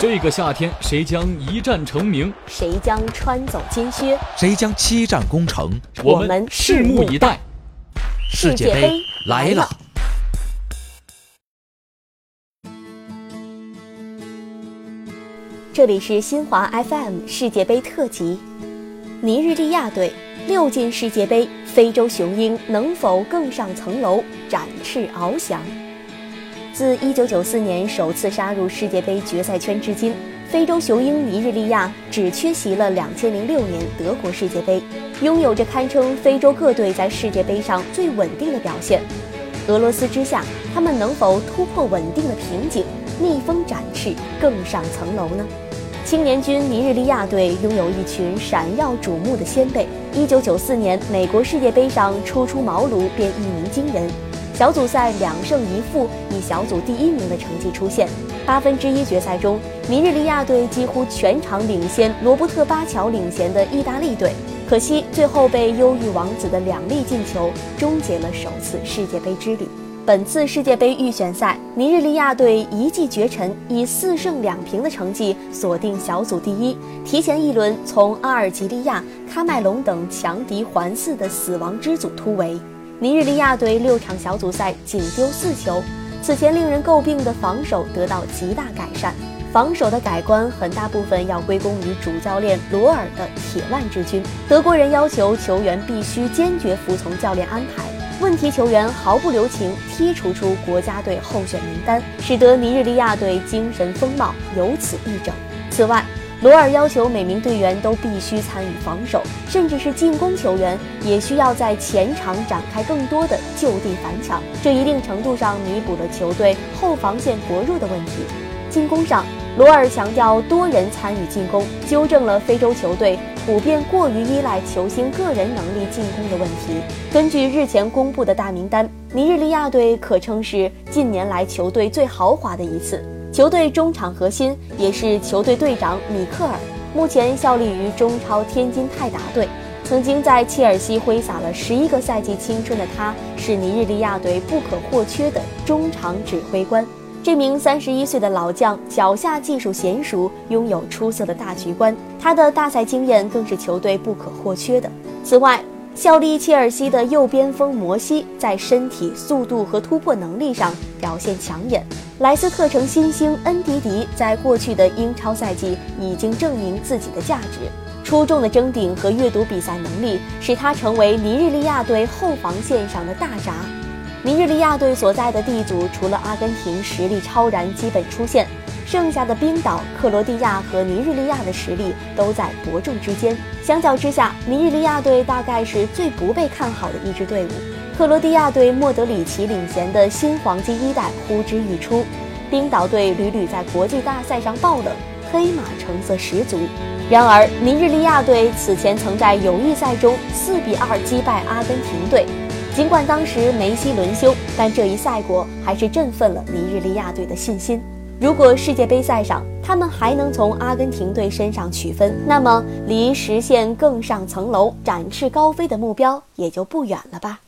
这个夏天，谁将一战成名？谁将穿走金靴？谁将七战攻城？我们拭目以待。世界杯来了！这里是新华 FM 世界杯特辑。尼日利亚队六进世界杯，非洲雄鹰能否更上层楼，展翅翱翔？自1994年首次杀入世界杯决赛圈至今，非洲雄鹰尼日利亚只缺席了2006年德国世界杯，拥有着堪称非洲各队在世界杯上最稳定的表现。俄罗斯之下，他们能否突破稳定的瓶颈，逆风展翅，更上层楼呢？青年军尼日利亚队拥有一群闪耀瞩目的先辈，1994年美国世界杯上初出茅庐便一鸣惊人。小组赛两胜一负，以小组第一名的成绩出现。八分之一决赛中，尼日利亚队几乎全场领先罗伯特巴乔领衔的意大利队，可惜最后被忧郁王子的两粒进球终结了首次世界杯之旅。本次世界杯预选赛，尼日利亚队一骑绝尘，以四胜两平的成绩锁定小组第一，提前一轮从阿尔及利亚、喀麦隆等强敌环伺的死亡之组突围。尼日利亚队六场小组赛仅丢四球，此前令人诟病的防守得到极大改善。防守的改观很大部分要归功于主教练罗尔的铁腕之军。德国人要求球员必须坚决服从教练安排，问题球员毫不留情剔除出国家队候选名单，使得尼日利亚队精神风貌由此一整。此外，罗尔要求每名队员都必须参与防守，甚至是进攻球员也需要在前场展开更多的就地反抢，这一定程度上弥补了球队后防线薄弱的问题。进攻上，罗尔强调多人参与进攻，纠正了非洲球队普遍过于依赖球星个人能力进攻的问题。根据日前公布的大名单，尼日利亚队可称是近年来球队最豪华的一次。球队中场核心也是球队队长米克尔，目前效力于中超天津泰达队。曾经在切尔西挥洒了十一个赛季青春的他，是尼日利亚队不可或缺的中场指挥官。这名三十一岁的老将脚下技术娴熟，拥有出色的大局观，他的大赛经验更是球队不可或缺的。此外，效力切尔西的右边锋摩西在身体、速度和突破能力上表现抢眼。莱斯特城新星恩迪迪在过去的英超赛季已经证明自己的价值，出众的争顶和阅读比赛能力使他成为尼日利亚队后防线上的大闸。尼日利亚队所在的 D 组除了阿根廷实力超然基本出现。剩下的冰岛、克罗地亚和尼日利亚的实力都在伯仲之间。相较之下，尼日利亚队大概是最不被看好的一支队伍。克罗地亚队莫德里奇领衔的新黄金一代呼之欲出，冰岛队屡屡在国际大赛上爆冷，黑马成色十足。然而，尼日利亚队此前曾在友谊赛中四比二击败阿根廷队，尽管当时梅西轮休，但这一赛果还是振奋了尼日利亚队的信心。如果世界杯赛上他们还能从阿根廷队身上取分，那么离实现更上层楼、展翅高飞的目标也就不远了吧。